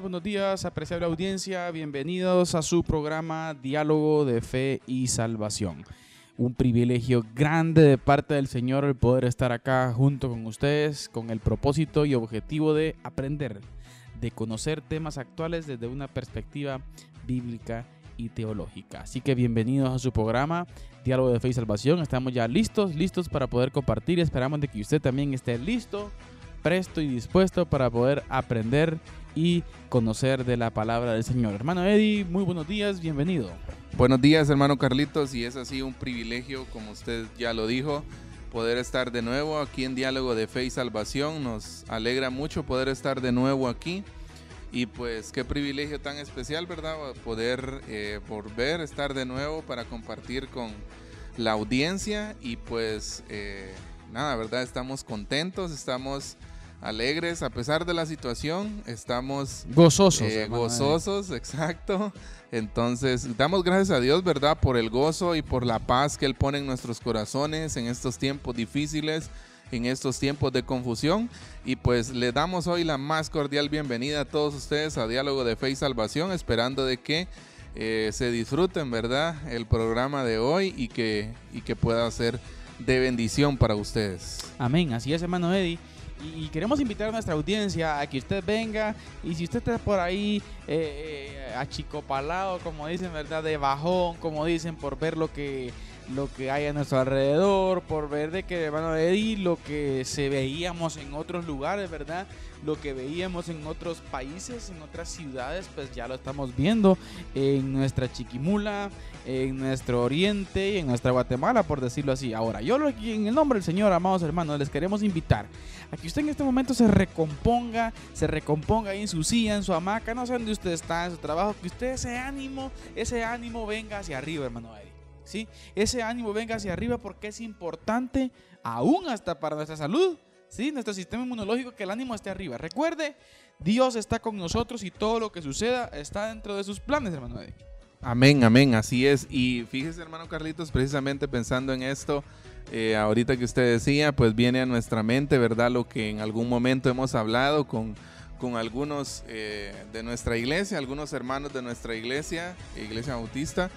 Buenos días, apreciable audiencia. Bienvenidos a su programa Diálogo de Fe y Salvación. Un privilegio grande de parte del Señor el poder estar acá junto con ustedes con el propósito y objetivo de aprender, de conocer temas actuales desde una perspectiva bíblica y teológica. Así que bienvenidos a su programa Diálogo de Fe y Salvación. Estamos ya listos, listos para poder compartir. Esperamos de que usted también esté listo presto y dispuesto para poder aprender y conocer de la palabra del Señor. Hermano Eddie, muy buenos días, bienvenido. Buenos días, hermano Carlitos, y es así un privilegio, como usted ya lo dijo, poder estar de nuevo aquí en Diálogo de Fe y Salvación. Nos alegra mucho poder estar de nuevo aquí. Y pues qué privilegio tan especial, ¿verdad? Poder eh, volver estar de nuevo para compartir con la audiencia. Y pues eh, nada, ¿verdad? Estamos contentos, estamos alegres a pesar de la situación, estamos gozosos. Eh, gozosos, exacto. Entonces, damos gracias a Dios, ¿verdad? Por el gozo y por la paz que Él pone en nuestros corazones en estos tiempos difíciles, en estos tiempos de confusión. Y pues le damos hoy la más cordial bienvenida a todos ustedes a Diálogo de Fe y Salvación, esperando de que eh, se disfruten, ¿verdad? El programa de hoy y que, y que pueda ser de bendición para ustedes. Amén, así es, hermano Eddie. Y queremos invitar a nuestra audiencia a que usted venga y si usted está por ahí eh, eh, achicopalado, como dicen, ¿verdad? De bajón, como dicen, por ver lo que lo que hay a nuestro alrededor, por ver de que, hermano Eddie, lo que se veíamos en otros lugares, ¿verdad? Lo que veíamos en otros países, en otras ciudades, pues ya lo estamos viendo en nuestra Chiquimula, en nuestro Oriente y en nuestra Guatemala, por decirlo así. Ahora, yo en el nombre del Señor, amados hermanos, les queremos invitar a que usted en este momento se recomponga, se recomponga ahí en su silla, en su hamaca, no sé dónde usted está, en su trabajo, que usted ese ánimo, ese ánimo venga hacia arriba, hermano Eddie. ¿sí? Ese ánimo venga hacia arriba porque es importante, aún hasta para nuestra salud, ¿sí? Nuestro sistema inmunológico, que el ánimo esté arriba. Recuerde, Dios está con nosotros y todo lo que suceda está dentro de sus planes, hermano Eddie. Amén, amén, así es. Y fíjese, hermano Carlitos, precisamente pensando en esto, eh, ahorita que usted decía, pues viene a nuestra mente, ¿verdad? Lo que en algún momento hemos hablado con, con algunos eh, de nuestra iglesia, algunos hermanos de nuestra iglesia, Iglesia Bautista,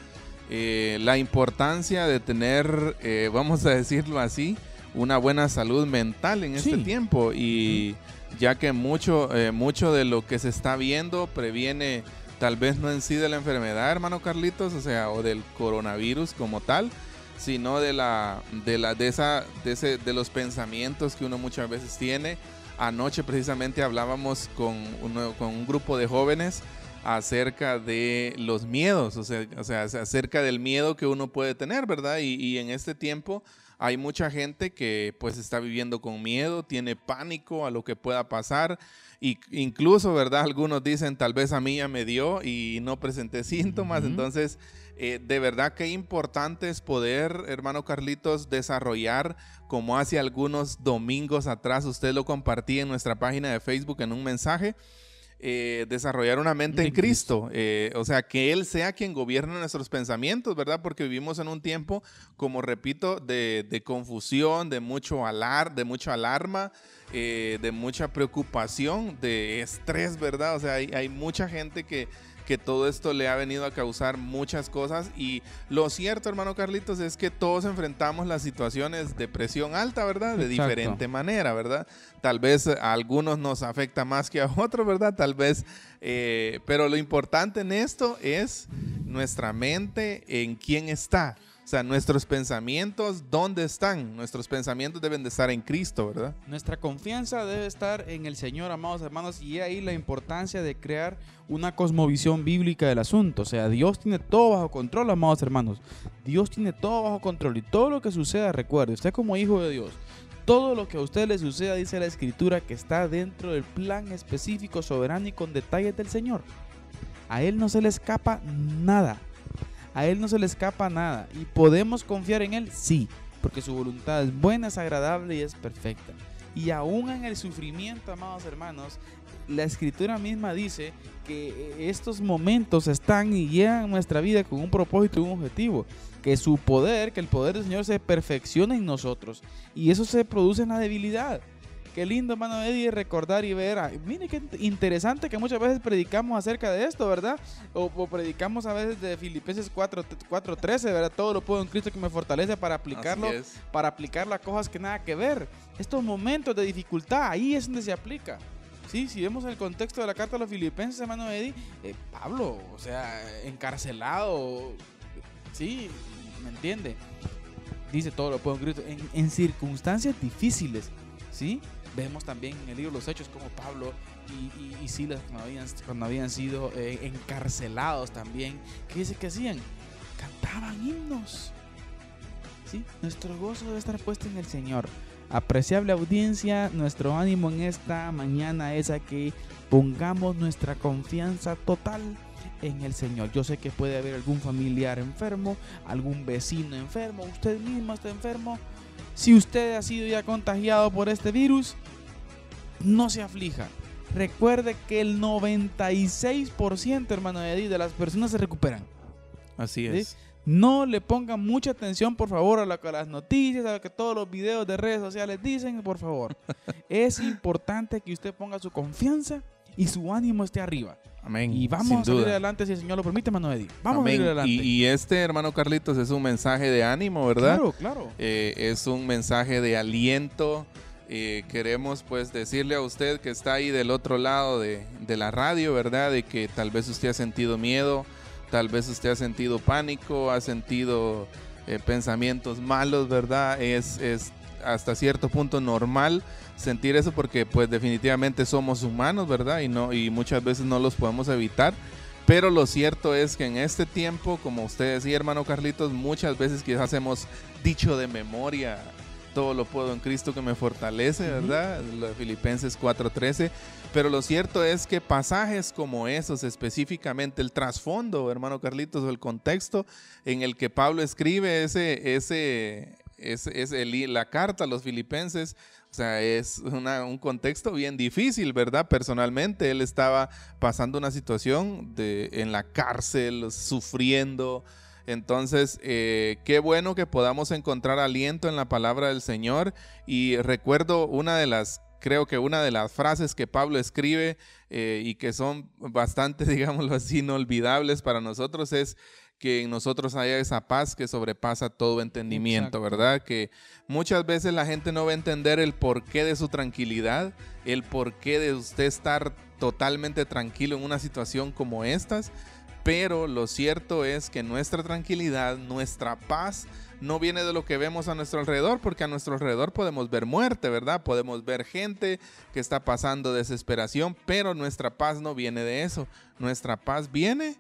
eh, la importancia de tener, vamos a decirlo así, una buena salud mental en este tiempo y ya que mucho, mucho de lo que se está viendo previene tal vez no en sí de la enfermedad, hermano Carlitos, o sea, o del coronavirus como tal, sino de la de la de esa de, ese, de los pensamientos que uno muchas veces tiene. Anoche precisamente hablábamos con, con un grupo de jóvenes acerca de los miedos, o sea, o sea, acerca del miedo que uno puede tener, ¿verdad? Y, en este tiempo hay mucha gente que pues está viviendo con miedo, tiene pánico a lo que pueda pasar. Y incluso, ¿verdad? Algunos dicen, tal vez a mí ya me dio y no presenté síntomas. Entonces, eh, de verdad que importante es poder, hermano Carlitos, desarrollar como hace algunos domingos atrás, usted lo compartía en nuestra página de Facebook en un mensaje eh, desarrollar una mente en Cristo. Eh, o sea, que Él sea quien gobierne nuestros pensamientos, ¿verdad? Porque vivimos en un tiempo, como repito, de, confusión, de mucho alar, de mucha alarma, eh, de mucha preocupación, de estrés, ¿verdad? O sea, hay, hay mucha gente que que todo esto le ha venido a causar muchas cosas y lo cierto, hermano Carlitos, es que todos enfrentamos las situaciones de presión alta, ¿verdad? De diferente manera, ¿verdad? Tal vez a algunos nos afecta más que a otros, ¿verdad? Tal vez, eh, pero lo importante en esto es nuestra mente en quién está. O sea, nuestros pensamientos, ¿dónde están? Nuestros pensamientos deben de estar en Cristo, ¿verdad? Nuestra confianza debe estar en el Señor, amados hermanos, y ahí la importancia de crear una cosmovisión bíblica del asunto. O sea, Dios tiene todo bajo control, amados hermanos. Dios tiene todo bajo control y todo lo que suceda, recuerde, usted como hijo de Dios, todo lo que a usted le suceda, dice la Escritura, que está dentro del plan específico, soberano y con detalles del Señor. A Él no se le escapa nada. A Él no se le escapa nada. ¿Y podemos confiar en Él? Sí, porque su voluntad es buena, es agradable y es perfecta. Y aún en el sufrimiento, amados hermanos, la escritura misma dice que estos momentos están y llegan a nuestra vida con un propósito y un objetivo. Que su poder, que el poder del Señor se perfeccione en nosotros. Y eso se produce en la debilidad. Qué lindo, hermano Eddie, recordar y ver. mire qué interesante que muchas veces predicamos acerca de esto, ¿verdad? O, predicamos a veces de Filipenses 4.13, ¿verdad? Todo lo puedo en Cristo que me fortalece para aplicarlo, para aplicarlo a cosas que nada que ver. Estos momentos de dificultad, ahí es donde se aplica. Sí, si vemos el contexto de la carta a los filipenses, hermano Eddie, eh, Pablo, o sea, encarcelado, sí, ¿me entiende? Dice todo lo puedo en Cristo, en, en circunstancias difíciles, ¿sí? Vemos también en el libro Los Hechos como Pablo y, Silas cuando habían, sido eh, encarcelados también, ¿qué dice que hacían? Cantaban himnos. ¿Sí? Nuestro gozo debe estar puesto en el Señor. Apreciable audiencia, nuestro ánimo en esta mañana es a que pongamos nuestra confianza total en el Señor. Yo sé que puede haber algún familiar enfermo, algún vecino enfermo, usted mismo está enfermo. Si usted ha sido ya contagiado por este virus, no se aflija. Recuerde que el 96%, hermano de de las personas se recuperan. Así es. No le pongan mucha atención, por favor, a, lo que las noticias, a lo que todos los videos de redes sociales dicen, por favor. es importante que usted ponga su confianza y su ánimo esté arriba. Amén. Y vamos a salir adelante si el Señor lo permite, hermano Eddie. Vamos a salir adelante. Y, este, hermano Carlitos, es un mensaje de ánimo, ¿verdad? Claro, claro. Eh, es un mensaje de aliento. Eh, queremos pues decirle a usted que está ahí del otro lado de, de, la radio, ¿verdad? De que tal vez usted ha sentido miedo, tal vez usted ha sentido pánico, ha sentido eh, pensamientos malos, ¿verdad? Es, es hasta cierto punto normal sentir eso porque pues definitivamente somos humanos, ¿verdad? Y no y muchas veces no los podemos evitar. Pero lo cierto es que en este tiempo, como usted decía, hermano Carlitos, muchas veces quizás hemos dicho de memoria todo lo puedo en Cristo que me fortalece, ¿verdad? Lo de Filipenses 4:13. Pero lo cierto es que pasajes como esos, específicamente el trasfondo, hermano Carlitos, o el contexto en el que Pablo escribe ese, ese, es, la carta a los filipenses, o sea, es un contexto bien difícil, ¿verdad? Personalmente, él estaba pasando una situación de, en la cárcel, sufriendo. Entonces, eh, qué bueno que podamos encontrar aliento en la palabra del Señor. Y recuerdo una de las, creo que una de las frases que Pablo escribe eh, y que son bastante, digámoslo así, inolvidables para nosotros es que en nosotros haya esa paz que sobrepasa todo entendimiento, ¿verdad? Que muchas veces la gente no va a entender el porqué de su tranquilidad, el porqué de usted estar totalmente tranquilo en una situación como estas, pero lo cierto es que nuestra tranquilidad, nuestra paz, no viene de lo que vemos a nuestro alrededor, porque a nuestro alrededor podemos ver muerte, ¿verdad? Podemos ver gente que está pasando desesperación, pero nuestra paz no viene de eso. Nuestra paz viene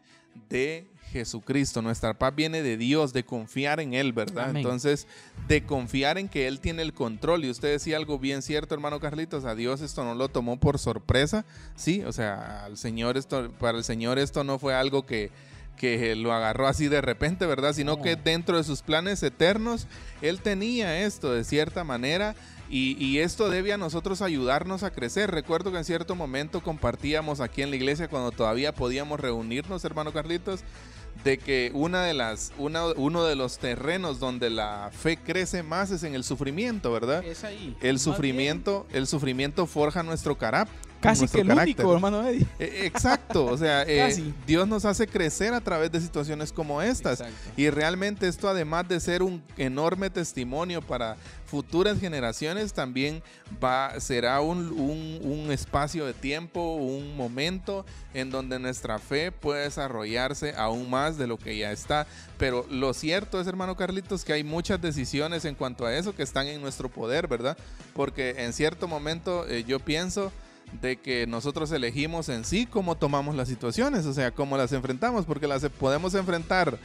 de Jesucristo. Nuestra paz viene de Dios, de confiar en Él, ¿verdad? Entonces, de confiar en que Él tiene el control. Y usted decía algo bien cierto, hermano Carlitos, a Dios esto no lo tomó por sorpresa, ¿sí? O sea, al Señor esto, para el Señor esto no fue algo que, que lo agarró así de repente, ¿verdad? Sino que dentro de sus planes eternos, Él tenía esto de cierta manera y, esto debe a nosotros ayudarnos a crecer. Recuerdo que en cierto momento compartíamos aquí en la iglesia cuando todavía podíamos reunirnos, hermano Carlitos, de que una de las, uno de los terrenos donde la fe crece más es en el sufrimiento, ¿verdad? Es ahí. El sufrimiento, el sufrimiento forja nuestro carácter Casi que el único, hermano Eddie. E, exacto, o sea, eh, Dios nos hace crecer a través de situaciones como estas. Y realmente esto, además de ser un enorme testimonio para futuras generaciones, también va, será un, un espacio de tiempo, un momento en donde nuestra fe puede desarrollarse aún más de lo que ya está. Pero lo cierto es, hermano Carlitos, que hay muchas decisiones en cuanto a eso que están en nuestro poder, ¿verdad? Porque en cierto momento eh, yo pienso de que nosotros elegimos en sí cómo tomamos las situaciones, o sea, cómo las enfrentamos, porque las podemos enfrentar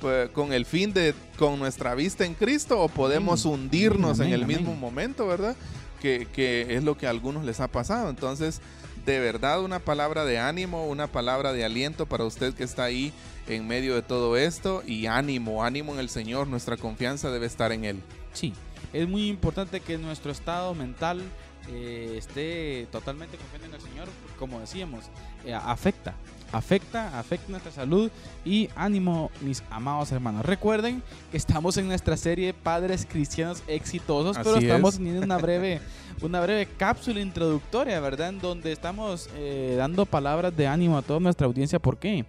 pues, con el fin de, con nuestra vista en Cristo, o podemos hundirnos en el mismo momento, ¿verdad? Que, que, es lo que a algunos les ha pasado. Entonces, de verdad, una palabra de ánimo, una palabra de aliento para usted que está ahí en medio de todo esto, y ánimo, ánimo en el Señor, nuestra confianza debe estar en Él. Sí, es muy importante que nuestro estado mental eh, esté totalmente confiando en el Señor, como decíamos, eh, afecta, afecta, afecta nuestra salud y ánimo, mis amados hermanos. Recuerden que estamos en nuestra serie Padres Cristianos Exitosos, pero estamos teniendo una breve, una breve cápsula introductoria, ¿verdad? En donde estamos eh, dando palabras de ánimo a toda nuestra audiencia. ¿Por qué?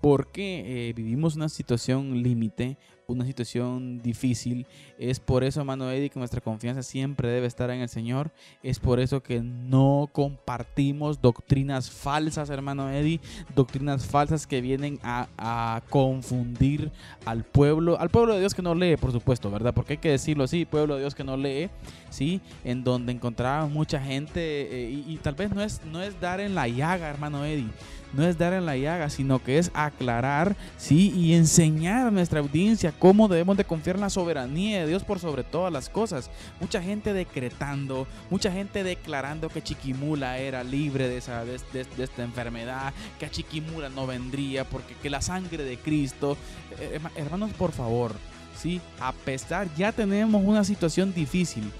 Porque vivimos una situación límite, una situación difícil. Es por eso, hermano Eddie, que nuestra confianza siempre debe estar en el Señor. Es por eso que no compartimos doctrinas falsas, hermano Eddie. Doctrinas falsas que vienen a, confundir al pueblo. Al pueblo de Dios que no lee, por supuesto, ¿verdad? Porque hay que decirlo así, pueblo de Dios que no lee, ¿sí? En donde encontraba mucha gente eh, y, y, tal vez no es, no es dar en la llaga, hermano Eddie no es dar en la llaga, sino que es aclarar, sí, y enseñar a nuestra audiencia cómo debemos de confiar en la soberanía de Dios por sobre todas las cosas. Mucha gente decretando, mucha gente declarando que Chiquimula era libre de, esa, de, esta enfermedad, que Chiquimula no vendría porque que la sangre de Cristo. Eh, hermanos, por favor, sí, a pesar, ya tenemos una situación difícil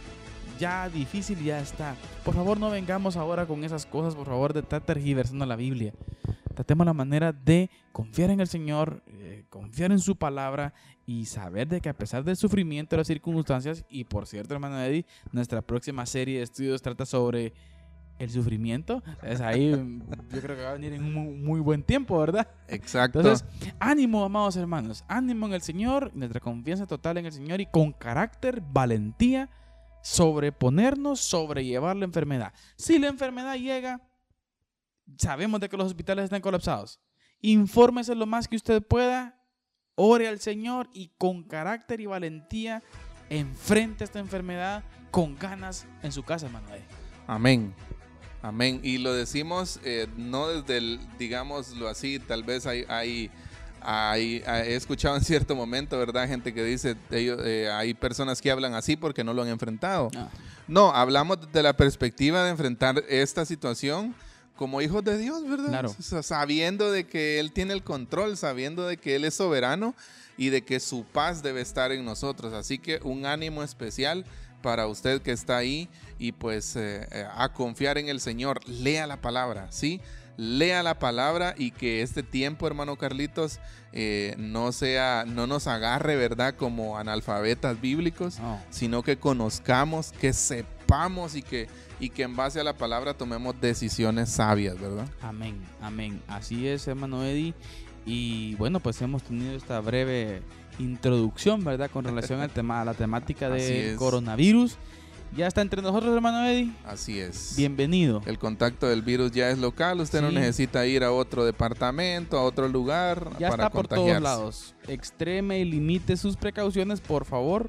ya difícil ya está. Por favor, no vengamos ahora con esas cosas, por favor, de estar tergiversando la Biblia. Tratemos la manera de confiar en el Señor, eh, confiar en su palabra y saber de que a pesar del sufrimiento de las circunstancias, y por cierto, hermano Eddie, nuestra próxima serie de estudios trata sobre el sufrimiento. Es ahí, yo creo que va a venir en un muy, buen tiempo, ¿verdad? Exacto. Entonces, ánimo, amados hermanos, ánimo en el Señor, nuestra confianza total en el Señor y con carácter, valentía sobreponernos, sobrellevar la enfermedad. Si la enfermedad llega, sabemos de que los hospitales están colapsados. Infórmese lo más que usted pueda, ore al Señor y con carácter y valentía enfrente esta enfermedad con ganas en su casa, hermano. Amén. Amén. Y lo decimos eh, no desde el, digámoslo así, tal vez hay, hay hay, he escuchado en cierto momento, ¿verdad? Gente que dice, ellos, eh, hay personas que hablan así porque no lo han enfrentado. Ah. No, hablamos de la perspectiva de enfrentar esta situación como hijos de Dios, ¿verdad? Claro. sabiendo de que Él tiene el control, sabiendo de que Él es soberano y de que su paz debe estar en nosotros. Así que un ánimo especial para usted que está ahí y pues eh, eh, a confiar en el Señor. Lea la palabra, ¿sí? Lea la palabra y que este tiempo, hermano Carlitos, eh, no sea, no nos agarre, ¿verdad? Como analfabetas bíblicos, sino que conozcamos, que sepamos y que, y que en base a la palabra tomemos decisiones sabias, ¿verdad? Amén, amén. Así es, hermano Eddie. Y bueno, pues hemos tenido esta breve introducción, ¿verdad? Con relación al tema, a la temática del coronavirus. Ya está entre nosotros, hermano Eddie. Así es. Bienvenido. El contacto del virus ya es local. Usted no necesita ir a otro departamento, a otro lugar. Ya está por todos lados. Extreme y limite sus precauciones, por favor.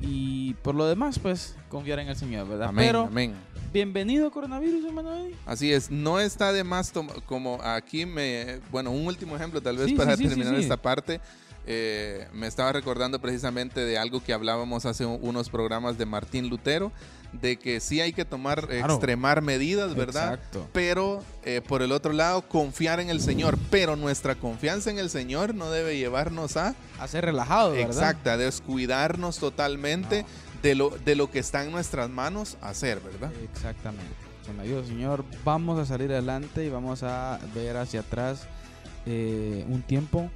Y por lo demás, pues, confiar en el Señor, ¿verdad? Amén, Pero, amén. Bienvenido coronavirus, hermano Eddie. Así es, no está de más como aquí me, bueno, un último ejemplo tal vez para terminar esta parte. Eh, me estaba recordando precisamente de algo que hablábamos hace unos programas de Martín Lutero, de que sí hay que tomar, extremar medidas, ¿verdad? Exacto. Pero eh, por el otro lado, confiar en el Señor. Pero nuestra confianza en el Señor no debe llevarnos a... A ser relajados, ¿verdad? Exacto, a descuidarnos totalmente de, lo, de lo que está en nuestras manos hacer, ¿verdad? Exactamente. Con Señor, vamos a salir adelante y vamos a ver hacia atrás eh, un tiempo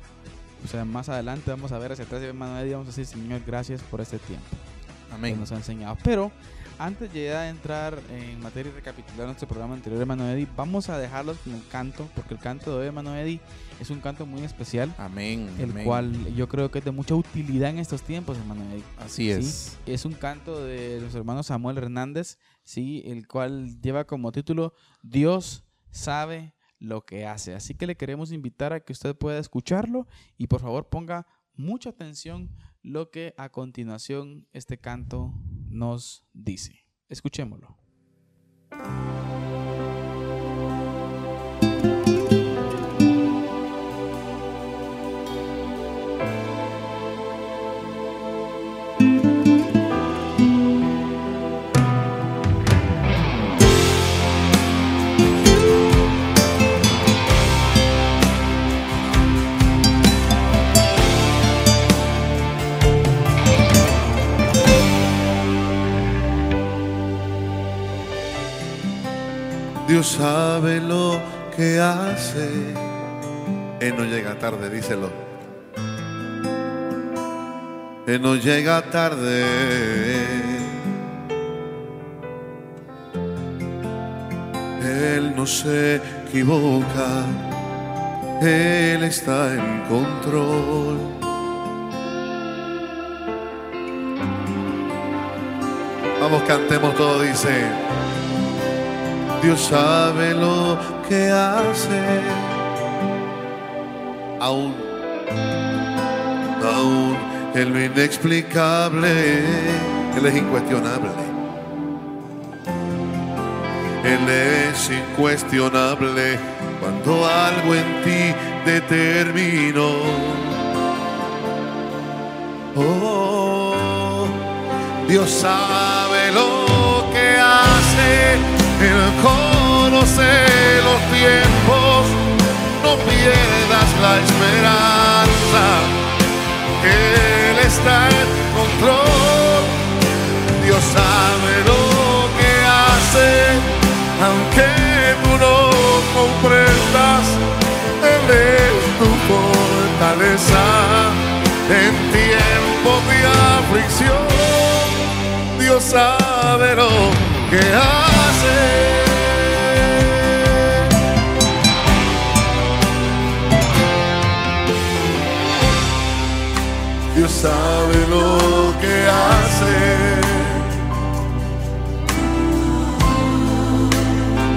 o sea, más adelante vamos a ver hacia atrás y vamos a decir, Señor, gracias por este tiempo. Amén. Que nos ha enseñado. Pero antes de ya entrar en materia y recapitular nuestro programa anterior, hermano Eddie, vamos a dejarlos con el canto, porque el canto de hoy, Eddie, es un canto muy especial. Amén. El amén. cual yo creo que es de mucha utilidad en estos tiempos, hermano Eddie. Así es. Es un canto de nuestro hermano Samuel Hernández, sí, el cual lleva como título Dios sabe lo que hace. Así que le queremos invitar a que usted pueda escucharlo y por favor ponga mucha atención lo que a continuación este canto nos dice. Escuchémoslo. Dios sabe lo que hace. Él no llega tarde, díselo. Él no llega tarde. Él no se equivoca. Él está en control. Vamos, cantemos todo, dice. Dios sabe lo que hace. Aún, aún en lo inexplicable, Él es incuestionable. Él es incuestionable cuando algo en ti determinó. Oh, Dios sabe lo que hace. Él conoce los tiempos, no pierdas la esperanza. Él está en control, Dios sabe lo que hace, aunque tú no comprendas, Él es tu fortaleza en tiempos de aflicción. Dios sabe lo que hace. Dios sabe lo que hace.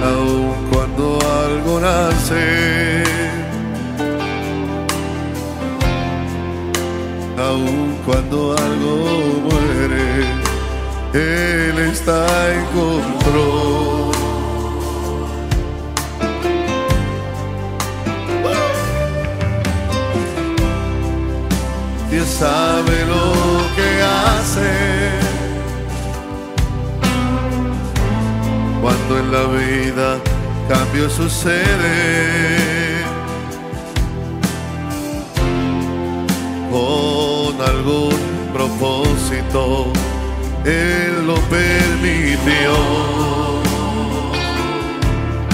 Aun cuando algo nace. Aun cuando algo muere. Él está en control. Dios sabe lo que hace. Cuando en la vida cambio sucede. Con algún propósito. Él lo permitió.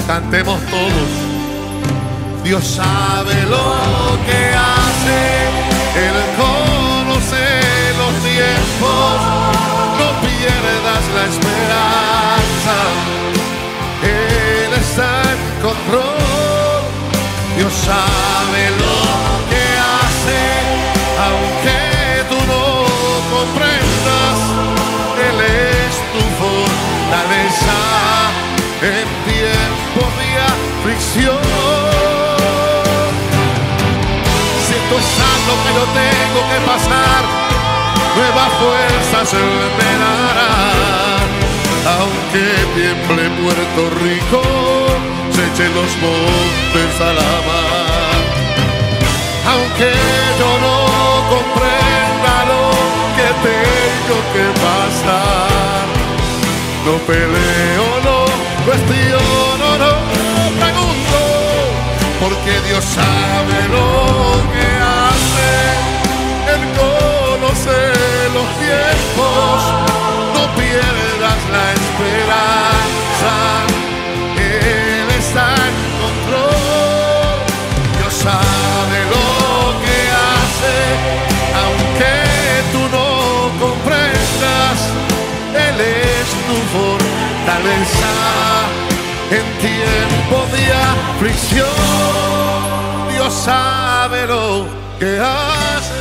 Cantemos todos. Dios sabe lo que hace. Él conoce los tiempos. No pierdas la esperanza. Él está en control. Dios sabe lo que hace. Aunque tú no comprendas. Tu fortaleza en tiempos de aflicción. Siento santo que yo tengo que pasar, nuevas fuerzas Él me dará. Aunque tiemble Puerto Rico, se echen los montes a la mar. Aunque yo no comprenda lo que tengo que pasar. No peleo, no cuestiono, no pregunto, porque Dios sabe lo que hace. Él conoce los tiempos, no pierdas la esperanza. Fortaleza en tiempo de aflicción. Dios sabe lo que hace.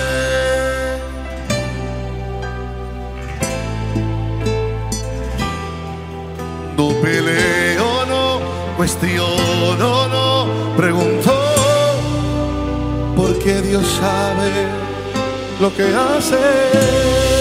No peleo, no cuestiono, no pregunto, porque Dios sabe lo que hace.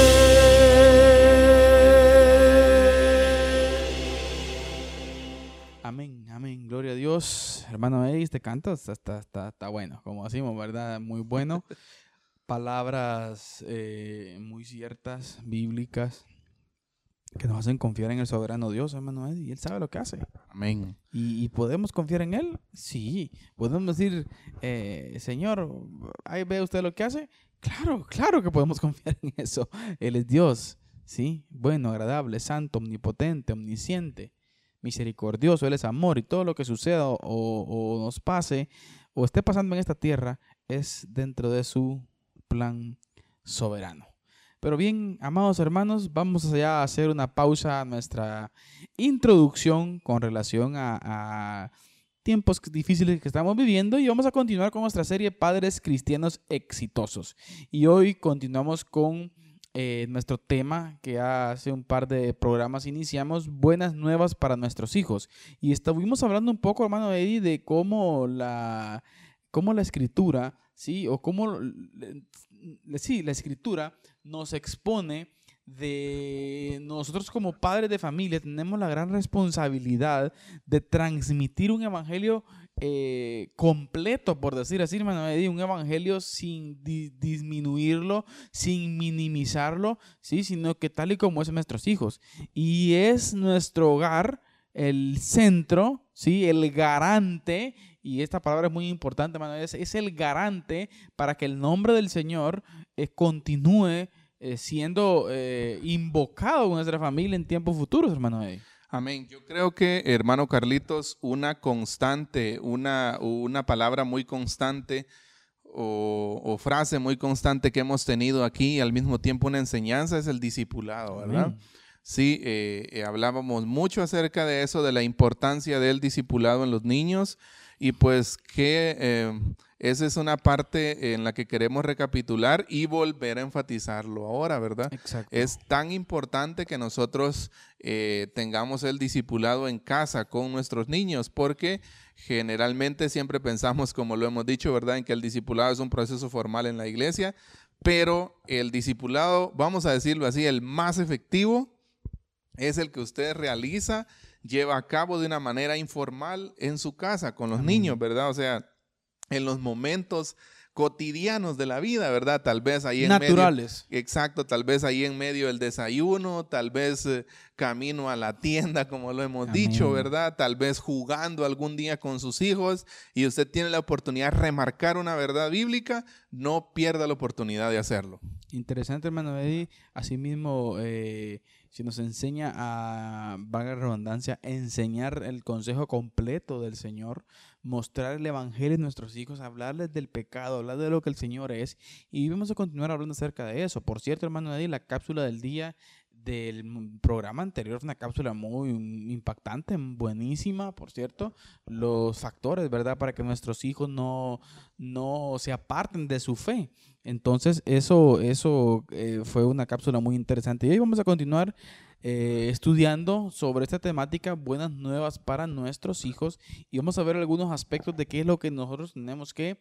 Dios. Hermano este canto está, está, está, está bueno, como decimos, ¿verdad? Muy bueno. Palabras eh, muy ciertas, bíblicas, que nos hacen confiar en el soberano Dios, hermano Eddie. Y Él sabe lo que hace. Amén. ¿Y, y podemos confiar en Él? Sí. ¿Podemos decir, eh, Señor, ahí ve usted lo que hace? Claro, claro que podemos confiar en eso. Él es Dios, ¿sí? Bueno, agradable, santo, omnipotente, omnisciente, misericordioso. Él es amor y todo lo que suceda o, nos pase o esté pasando en esta tierra es dentro de su plan soberano. Pero bien, amados hermanos, vamos ya a hacer una pausa a nuestra introducción con relación a tiempos difíciles que estamos viviendo y vamos a continuar con nuestra serie Padres Cristianos Exitosos. Y hoy continuamos con eh, nuestro tema que hace un par de programas iniciamos, Buenas Nuevas para nuestros hijos. Y estuvimos hablando un poco, hermano Eddie, de cómo la, cómo la escritura, ¿sí? O cómo, sí, la escritura nos expone de nosotros como padres de familia tenemos la gran responsabilidad de transmitir un evangelio eh, completo, por decir así, hermano, un evangelio sin di disminuirlo, sin minimizarlo, ¿sí? sino que tal y como es nuestros hijos. Y es nuestro hogar el centro, ¿sí? el garante, y esta palabra es muy importante, hermano, es, es el garante para que el nombre del Señor eh, continúe eh, siendo eh, invocado en nuestra familia en tiempos futuros, hermano. Eddie. Amén. Yo creo que, hermano Carlitos, una constante, una, una palabra muy constante o, o, frase muy constante que hemos tenido aquí y al mismo tiempo una enseñanza es el discipulado, ¿verdad? Amén. Sí, eh, eh, hablábamos mucho acerca de eso, de la importancia del discipulado en los niños y pues que eh, esa es una parte en la que queremos recapitular y volver a enfatizarlo ahora, ¿verdad? Exacto. Es tan importante que nosotros eh, tengamos el discipulado en casa con nuestros niños porque generalmente siempre pensamos, como lo hemos dicho, ¿verdad? En que el discipulado es un proceso formal en la iglesia, pero el discipulado, vamos a decirlo así, el más efectivo es el que usted realiza, lleva a cabo de una manera informal en su casa con los niños, ¿verdad? O sea, en los momentos cotidianos de la vida, ¿verdad? Tal vez ahí en naturales. Medio, exacto, tal vez ahí en medio del desayuno, tal vez eh, camino a la tienda, como lo hemos Amén. dicho, ¿verdad? Tal vez jugando algún día con sus hijos y usted tiene la oportunidad de remarcar una verdad bíblica, no pierda la oportunidad de hacerlo. Interesante, hermano Eddie. Asimismo, eh, si nos enseña a, valga la redundancia, enseñar el consejo completo del Señor, mostrar el Evangelio a nuestros hijos, hablarles del pecado, hablar de lo que el Señor es. Y vamos a continuar hablando acerca de eso. Por cierto, hermano Eddie, la cápsula del día del programa anterior, una cápsula muy impactante, buenísima, por cierto, los factores, ¿verdad? Para que nuestros hijos no, no se aparten de su fe. Entonces, eso, eso eh, fue una cápsula muy interesante. Y hoy vamos a continuar eh, estudiando sobre esta temática, buenas nuevas para nuestros hijos, y vamos a ver algunos aspectos de qué es lo que nosotros tenemos que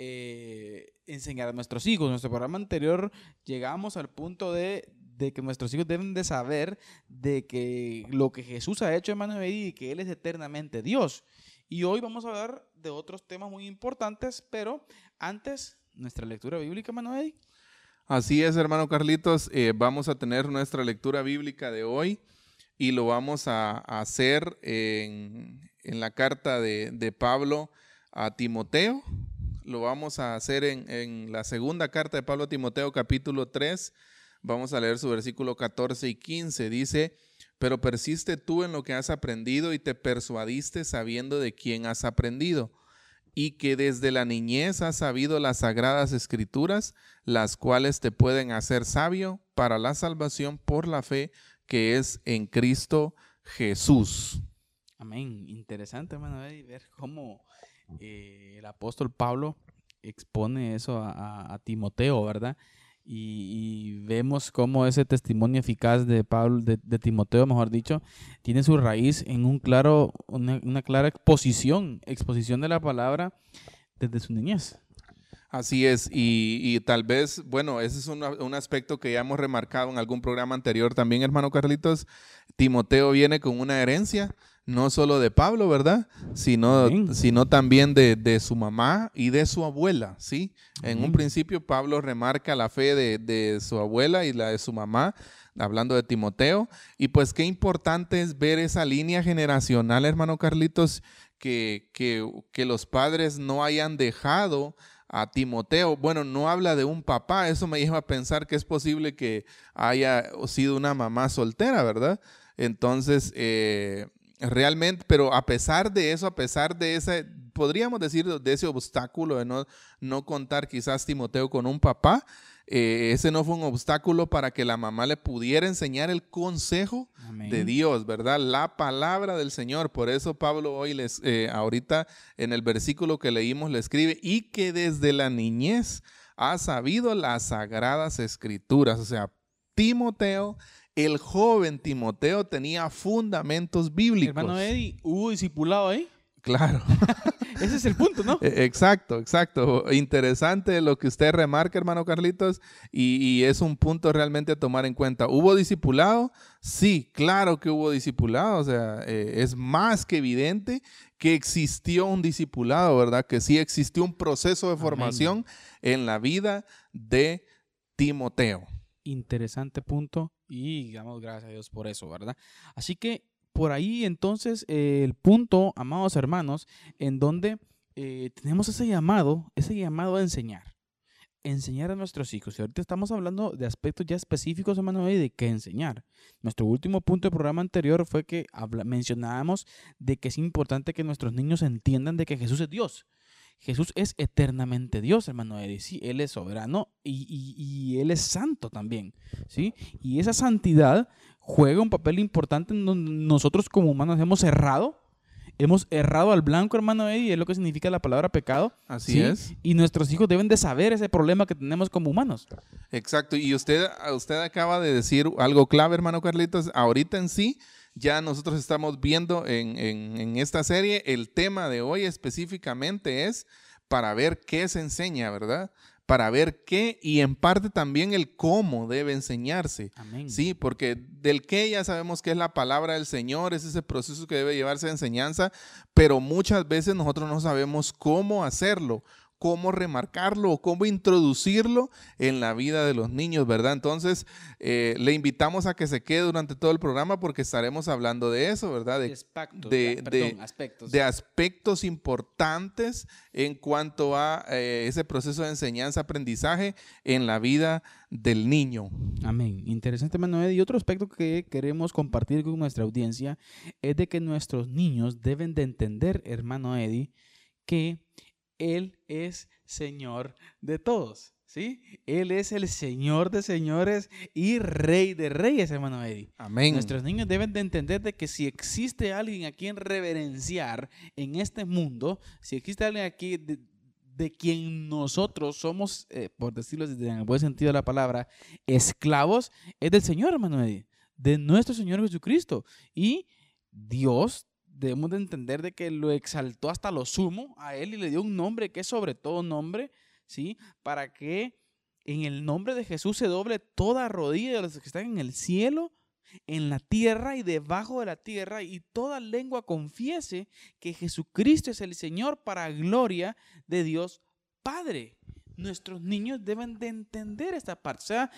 eh, enseñar a nuestros hijos. En nuestro programa anterior llegamos al punto de, de, que nuestros hijos deben de saber de que lo que Jesús ha hecho, hermano, y que Él es eternamente Dios. Y hoy vamos a hablar de otros temas muy importantes, pero antes, nuestra lectura bíblica, hermano Eddie. Así es, hermano Carlitos. Eh, vamos a tener nuestra lectura bíblica de hoy y lo vamos a, a hacer en, en, la carta de, de, Pablo a Timoteo. Lo vamos a hacer en, en, la segunda carta de Pablo a Timoteo, capítulo 3. Vamos a leer su versículo 14 y 15. Dice, pero persiste tú en lo que has aprendido y te persuadiste sabiendo de quién has aprendido y que desde la niñez has sabido las sagradas escrituras, las cuales te pueden hacer sabio para la salvación por la fe que es en Cristo Jesús. Amén. Interesante, hermano, ver cómo eh, el apóstol Pablo expone eso a, Timoteo, ¿verdad? Y, vemos cómo ese testimonio eficaz de Pablo, de, Timoteo, mejor dicho, tiene su raíz en un claro, una, clara exposición, exposición de la palabra desde su niñez. Así es, y, tal vez, bueno, ese es un, un, aspecto que ya hemos remarcado en algún programa anterior también, hermano Carlitos. Timoteo viene con una herencia, no solo de Pablo, ¿verdad? Sino, sino también de, su mamá y de su abuela, ¿sí? En un principio Pablo remarca la fe de, su abuela y la de su mamá, hablando de Timoteo. Y pues qué importante es ver esa línea generacional, hermano Carlitos, que, que, los padres no hayan dejado a Timoteo. Bueno, no habla de un papá, eso me lleva a pensar que es posible que haya sido una mamá soltera, ¿verdad? Entonces, eh, realmente, pero a pesar de eso, a pesar de ese, podríamos decir, de ese obstáculo de no, no contar quizás Timoteo con un papá, eh, ese no fue un obstáculo para que la mamá le pudiera enseñar el consejo de Dios, ¿verdad? La palabra del Señor. Por eso Pablo hoy les, eh, ahorita en el versículo que leímos le escribe, y que desde la niñez ha sabido las sagradas escrituras. O sea, Timoteo el joven Timoteo tenía fundamentos bíblicos. Hermano Eddie, ¿hubo discipulado ahí? Claro. Ese es el punto, ¿no? E, exacto, exacto. Interesante lo que usted remarca, hermano Carlitos, y, es un punto realmente a tomar en cuenta. ¿Hubo discipulado? Sí, claro que hubo discipulado. O sea, eh, es más que evidente que existió un discipulado, ¿verdad? Que sí existió un proceso de formación en la vida de Timoteo. Interesante punto y damos gracias a Dios por eso, ¿verdad? Así que por ahí entonces eh, el punto, amados hermanos, en donde eh, tenemos ese llamado, ese llamado a enseñar. Enseñar a nuestros hijos. Y ahorita estamos hablando de aspectos ya específicos, hermano, de qué enseñar. Nuestro último punto del programa anterior fue que mencionábamos de que es importante que nuestros niños entiendan de que Jesús es Dios Jesús es eternamente Dios, hermano Eddie. Sí, Él es soberano y, Él es santo también. ¿sí? Y esa santidad juega un papel importante en donde nosotros como humanos hemos errado. Hemos errado al blanco, hermano Eddie, es lo que significa la palabra pecado. Así es. Y nuestros hijos deben de saber ese problema que tenemos como humanos. Exacto. Y usted, usted acaba de decir algo clave, hermano Carlitos. Ahorita en sí, ya nosotros estamos viendo en, esta serie, el tema de hoy específicamente es para ver qué se enseña, ¿verdad? Para ver qué y en parte también el cómo debe enseñarse. Amén. Sí, porque del qué ya sabemos que es la palabra del Señor, es ese proceso que debe llevarse a enseñanza, pero muchas veces nosotros no sabemos cómo hacerlo cómo remarcarlo o cómo introducirlo en la vida de los niños, ¿verdad? Entonces, eh, le invitamos a que se quede durante todo el programa porque estaremos hablando de eso, ¿verdad? De, de, aspectos. de aspectos importantes en cuanto a eh, ese proceso de enseñanza-aprendizaje en la vida del niño. Amén. Interesante, Manuel. Y otro aspecto que queremos compartir con nuestra audiencia es de que nuestros niños deben de entender, hermano Eddie, que él es Señor de todos. ¿Sí? Él es el Señor de señores y Rey de reyes, hermano Eddie. Amén. Nuestros niños deben de entender de que si existe alguien a quien reverenciar en este mundo, si existe alguien aquí de, quien nosotros somos, eh, por decirlo en el buen sentido de la palabra, esclavos, es del Señor, hermano Eddie, de nuestro Señor Jesucristo. Y Dios debemos de entender de que lo exaltó hasta lo sumo a él y le dio un nombre que es sobre todo nombre, ¿sí? Para que en el nombre de Jesús se doble toda rodilla de los que están en el cielo, en la tierra y debajo de la tierra, y toda lengua confiese que Jesucristo es el Señor para gloria de Dios Padre nuestros niños deben de entender esta parte. O sea,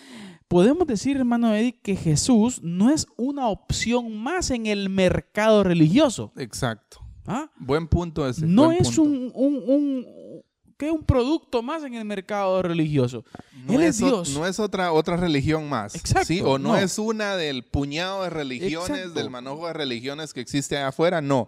podemos decir, hermano Eddie, que Jesús no es una opción más en el mercado religioso. Exacto. ¿Ah? Buen punto ese. No es Un, un, un producto más en el mercado religioso. No Él es, Dios. No es otra, otra religión más. Exacto. ¿sí? O no, es una del puñado de religiones, del manojo de religiones que existe allá afuera. No.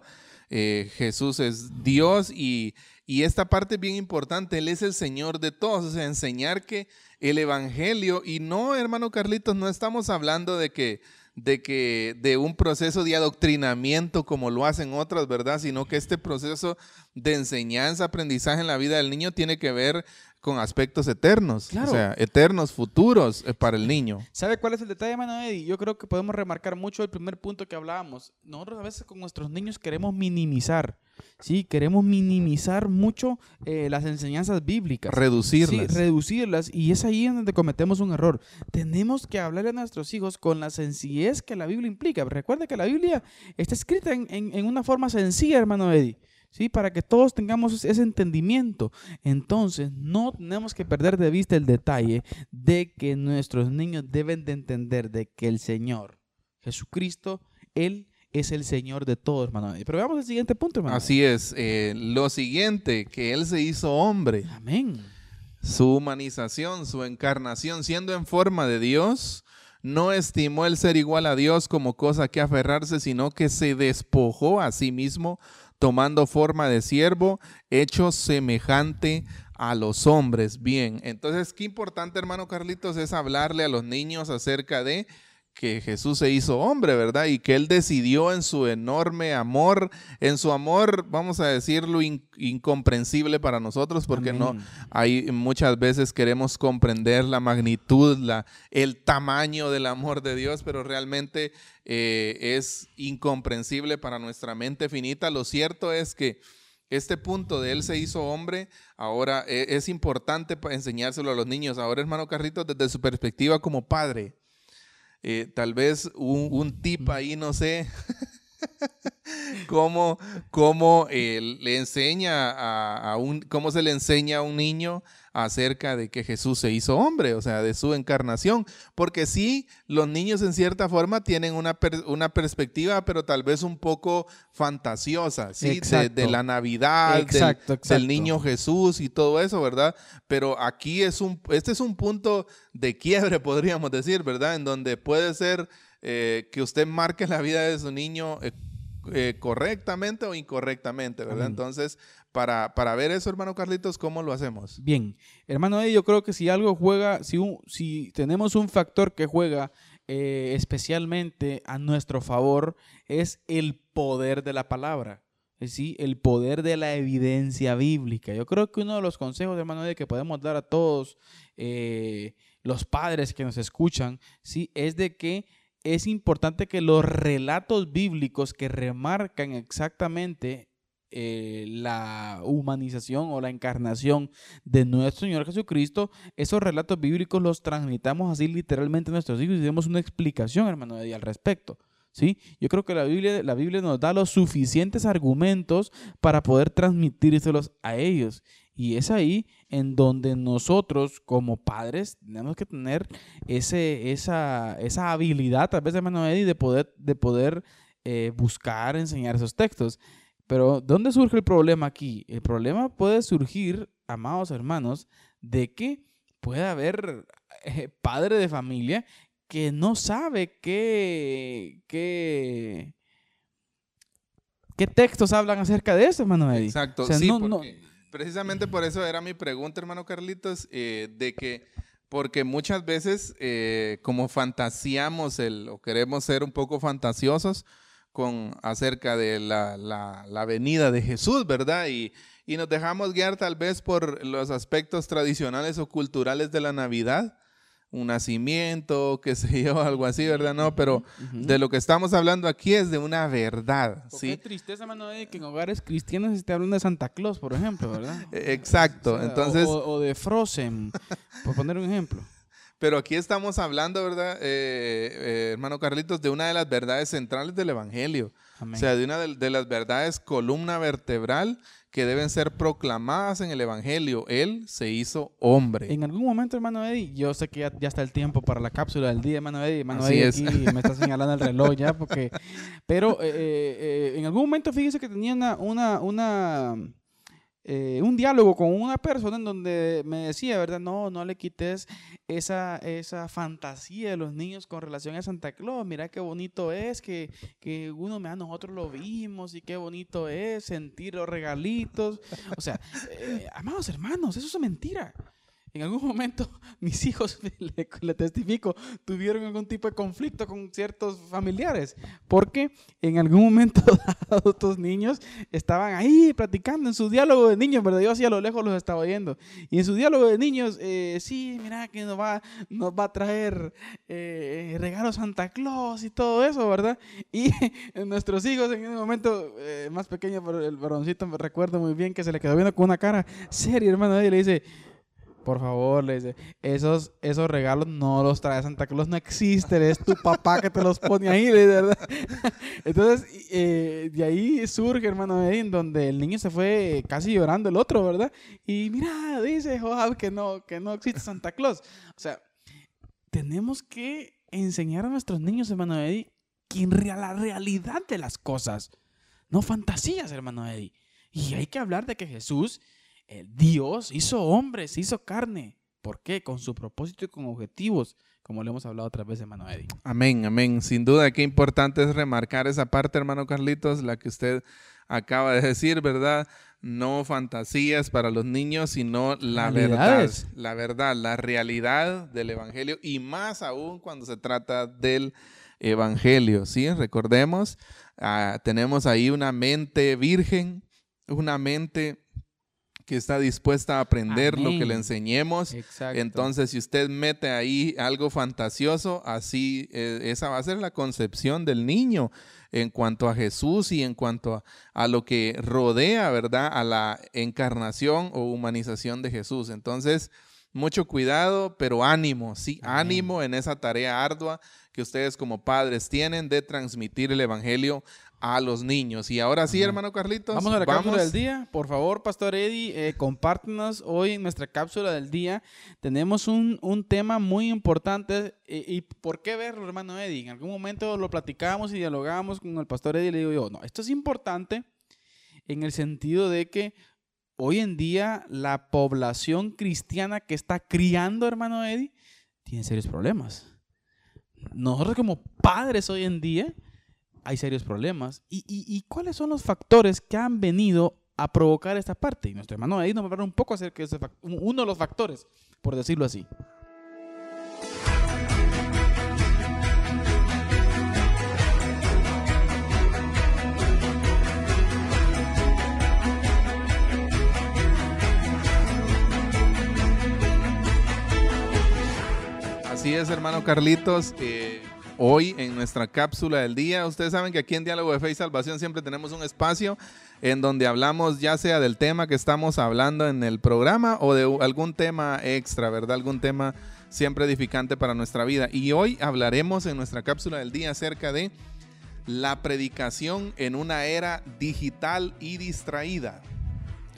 Eh, Jesús es Dios y y esta parte es bien importante, Él es el Señor de todos, o sea, enseñar que el Evangelio, y no, hermano Carlitos, no estamos hablando de que, de que de un proceso de adoctrinamiento como lo hacen otras, ¿verdad? Sino que este proceso de enseñanza, aprendizaje en la vida del niño tiene que ver con aspectos eternos, o sea, eternos, futuros eh, para el niño. ¿Sabe cuál es el detalle, Manuel? Eddie? Yo creo que podemos remarcar mucho el primer punto que hablábamos. Nosotros a veces con nuestros niños queremos minimizar, ¿sí? Queremos minimizar mucho eh, las enseñanzas bíblicas. Reducirlas. Sí, reducirlas. Y es ahí donde cometemos un error. Tenemos que hablar a nuestros hijos con la sencillez que la Biblia implica. Recuerda que la Biblia está escrita en, en una forma sencilla, hermano Eddie. ¿Sí? Para que todos tengamos ese entendimiento. Entonces, no tenemos que perder de vista el detalle de que nuestros niños deben de entender de que el Señor, Jesucristo, Él es el Señor de todos, hermano. Pero veamos el siguiente punto, hermano. Así es. Eh, lo siguiente, que Él se hizo hombre. Amén. Su humanización, su encarnación, siendo en forma de Dios, no estimó el ser igual a Dios como cosa que aferrarse, sino que se despojó a sí mismo, tomando forma de siervo, hecho semejante a los hombres. Bien, entonces qué importante, hermano Carlitos, es hablarle a los niños acerca de que Jesús se hizo hombre, ¿verdad? Y que Él decidió en su enorme amor, en su amor, vamos a decirlo, incomprensible para nosotros, porque no hay muchas veces queremos comprender la magnitud, la, el tamaño del amor de Dios, pero realmente eh, es incomprensible para nuestra mente finita. Lo cierto es que este punto de Él se hizo hombre, ahora eh, es importante enseñárselo a los niños. Ahora, hermano Carrito, desde su perspectiva como padre, eh, tal vez un, un, tip ahí, no sé, cómo, cómo eh, le enseña a, un, cómo se le enseña a un niño acerca de que Jesús se hizo hombre, o sea, de su encarnación. Porque sí, los niños en cierta forma tienen una, una perspectiva, pero tal vez un poco fantasiosa, ¿sí? De, la Navidad, del, niño Jesús y todo eso, ¿verdad? Pero aquí es un, este es un punto de quiebre, podríamos decir, ¿verdad? En donde puede ser eh, que usted marque la vida de su niño. Eh, eh, correctamente o incorrectamente, ¿verdad? Entonces, para, para, ver eso, hermano Carlitos, ¿cómo lo hacemos? Bien, hermano, yo creo que si algo juega, si, si tenemos un factor que juega eh, especialmente a nuestro favor, es el poder de la palabra. ¿sí? el poder de la evidencia bíblica. Yo creo que uno de los consejos, hermano, de que podemos dar a todos eh, los padres que nos escuchan, ¿sí? es de que es importante que los relatos bíblicos que remarcan exactamente eh, la humanización o la encarnación de nuestro Señor Jesucristo, esos relatos bíblicos los transmitamos así literalmente a nuestros hijos y demos una explicación, hermano, al respecto. ¿Sí? Yo creo que la Biblia, la Biblia nos da los suficientes argumentos para poder transmitírselos a ellos. Y es ahí en donde nosotros como padres tenemos que tener ese, esa, esa habilidad, tal vez, hermano Eddie, de poder, de poder eh, buscar, enseñar esos textos. Pero ¿dónde surge el problema aquí? El problema puede surgir, amados hermanos, de que puede haber eh, padre de familia que no sabe qué, qué, qué textos hablan acerca de eso, hermano Eddie. Exacto, sí, Precisamente por eso era mi pregunta, hermano Carlitos, eh, de que, porque muchas veces eh, como fantaseamos el, o queremos ser un poco fantasiosos con acerca de la, la, la venida de Jesús, ¿verdad? Y, y nos dejamos guiar tal vez por los aspectos tradicionales o culturales de la Navidad un nacimiento, qué sé yo, algo así, ¿verdad? No, pero de lo que estamos hablando aquí es de una verdad, ¿sí? Qué tristeza, mano, de que en hogares cristianos se esté hablando de Santa Claus, por ejemplo, ¿verdad? Exacto, entonces... O, de Frozen, por poner un ejemplo. Pero aquí estamos hablando, ¿verdad, eh, eh, hermano Carlitos, de una de las verdades centrales del Evangelio. O sea, de una de las verdades columna vertebral que deben ser proclamadas en el Evangelio. Él se hizo hombre. En algún momento, hermano Eddie, yo sé que ya, está el tiempo para la cápsula del día, hermano Eddie. Hermano Eddie aquí me está señalando el reloj ya, porque... Pero eh, eh, eh, en algún momento fíjese que tenía una, una, una eh, un diálogo con una persona en donde me decía, ¿verdad? No, no le quites esa, esa fantasía de los niños con relación a Santa Claus. Mira qué bonito es que, que uno, mira, nosotros lo vimos y qué bonito es sentir los regalitos. O sea, eh, amados hermanos, eso es mentira. En algún momento mis hijos, le, le, testifico, tuvieron algún tipo de conflicto con ciertos familiares, porque en algún momento dado estos niños estaban ahí platicando en su diálogo de niños, ¿verdad? Yo así a lo lejos los estaba oyendo. Y en su diálogo de niños, eh, sí, mira que nos va, nos va a traer eh, regalos Santa Claus y todo eso, ¿verdad? Y nuestros hijos en ese momento, eh, más pequeño, pero el varoncito me recuerdo muy bien que se le quedó viendo con una cara seria, hermano, y le dice, por favor, le dice, esos, esos regalos no los trae Santa Claus, no existen, es tu papá que te los pone ahí, de verdad. Entonces, eh, de ahí surge, hermano, en donde el niño se fue casi llorando el otro, ¿verdad? Y mira, dice Joab que no, que no existe Santa Claus. O sea, tenemos que enseñar a nuestros niños, hermano Eddie, que la realidad de las cosas, no fantasías, hermano Eddie. Y hay que hablar de que Jesús, Dios, hizo hombres, hizo carne. ¿Por qué? Con su propósito y con objetivos, como le hemos hablado otra vez, hermano Eddie. Amén, amén. Sin duda, qué importante es remarcar esa parte, hermano Carlitos, la que usted acaba de decir, ¿verdad? No fantasías para los niños, sino la verdad, la verdad, la realidad del Evangelio y más aún cuando se trata del Evangelio, ¿sí? Recordemos, ah, tenemos ahí una mente virgen, una mente que está dispuesta a aprender lo que le enseñemos. Entonces, si usted mete ahí algo fantasioso, así eh, esa va a ser la concepción del niño en cuanto a Jesús y en cuanto a, a, lo que rodea, ¿verdad? A la encarnación o humanización de Jesús. Entonces, mucho cuidado, pero ánimo, sí, ánimo en esa tarea ardua que ustedes como padres tienen de transmitir el Evangelio a los niños. Y ahora sí, hermano Carlitos. Vamos a la cápsula del día. Por favor, Pastor Eddie, eh, compártenos hoy en nuestra cápsula del día. Tenemos un, tema muy importante. Eh, ¿Y por qué verlo, hermano Eddie? En algún momento lo platicamos y dialogamos con el Pastor Eddie y le digo yo, no, esto es importante en el sentido de que hoy en día la población cristiana que está criando, hermano Eddie, tiene serios problemas. Nosotros como padres hoy en día hay serios problemas. ¿Y, cuáles son los factores que han venido a provocar esta parte? Y nuestro hermano ahí nos va a hablar un poco acerca de ese uno de los factores, por decirlo así. Así es, hermano Carlitos. Eh, hoy en nuestra cápsula del día. Ustedes saben que aquí en Diálogo de Fe y Salvación siempre tenemos un espacio en donde hablamos ya sea del tema que estamos hablando en el programa o de algún tema extra, ¿verdad? Algún tema siempre edificante para nuestra vida. Y hoy hablaremos en nuestra cápsula del día acerca de la predicación en una era digital y distraída.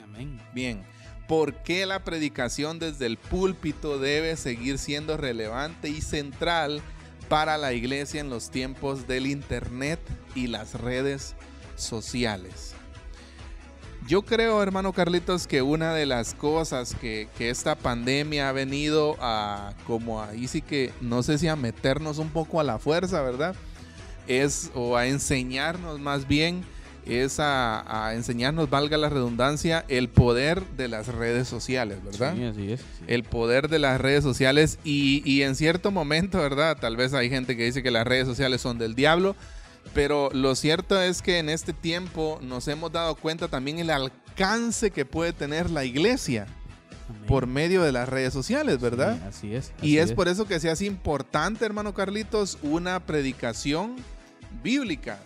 Amén. Bien. ¿Por qué la predicación desde el púlpito debe seguir siendo relevante y central para la iglesia en los tiempos del Internet y las redes sociales. Yo creo, hermano Carlitos, que una de las cosas que, esta pandemia ha venido a, como ahí sí que, no sé si a meternos un poco a la fuerza, ¿verdad? Es, o a enseñarnos más bien, es a, enseñarnos, valga la redundancia, el poder de las redes sociales, ¿verdad? Sí, así es. El poder de las redes sociales y, y, en cierto momento, ¿verdad? Tal vez hay gente que dice que las redes sociales son del diablo, pero lo cierto es que en este tiempo nos hemos dado cuenta también el alcance que puede tener la iglesia. por medio de las redes sociales, ¿verdad? así es. y es, por eso que se hace importante, hermano Carlitos, una predicación bíblica,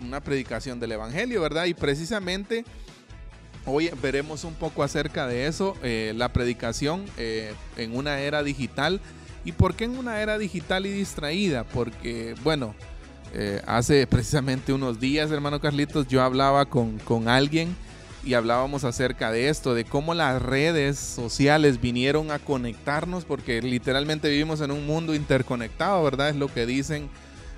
una predicación del Evangelio, ¿verdad? Y precisamente hoy veremos un poco acerca de eso, eh, la predicación eh, en una era digital. ¿Y por qué en una era digital y distraída? Porque, bueno, eh, hace precisamente unos días, hermano Carlitos, yo hablaba con, con alguien y hablábamos acerca de esto, de cómo las redes sociales vinieron a conectarnos, porque literalmente vivimos en un mundo interconectado, ¿verdad? Es lo que dicen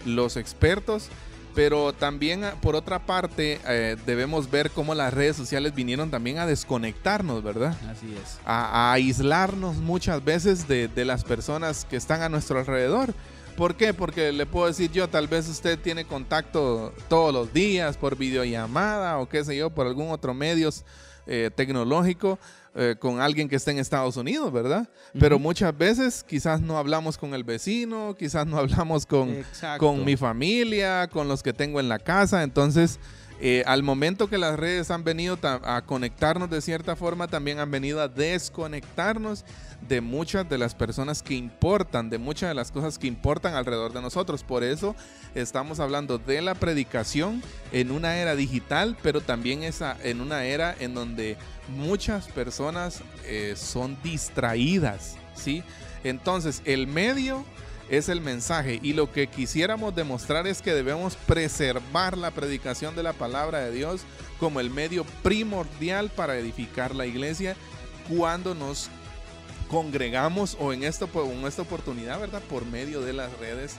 los expertos. Pero también, ah, por otra parte, eh, debemos ver cómo las redes sociales vinieron también a desconectarnos, ¿verdad? Así es. A, aislarnos muchas veces de, las personas que están a nuestro alrededor. ¿Por qué? Porque le puedo decir yo, tal vez usted tiene contacto todos los días por videollamada o qué sé yo, por algún otro medio eh, tecnológico eh, con alguien que esté en Estados Unidos, ¿verdad? Pero muchas veces quizás no hablamos con el vecino, quizás no hablamos con, con mi familia, con los que tengo en la casa. Entonces, eh, al momento que las redes han venido a conectarnos de cierta forma, también han venido a desconectarnos de muchas de las personas que importan, de muchas de las cosas que importan alrededor de nosotros. Por eso estamos hablando de la predicación en una era digital, pero también esa, en una era en donde muchas personas eh, son distraídas, ¿sí? Entonces, el medio es el mensaje y lo que quisiéramos demostrar es que debemos preservar la predicación de la palabra de Dios como el medio primordial para edificar la iglesia cuando nos congregamos o en esta, en esta oportunidad, ¿verdad? Por medio de las redes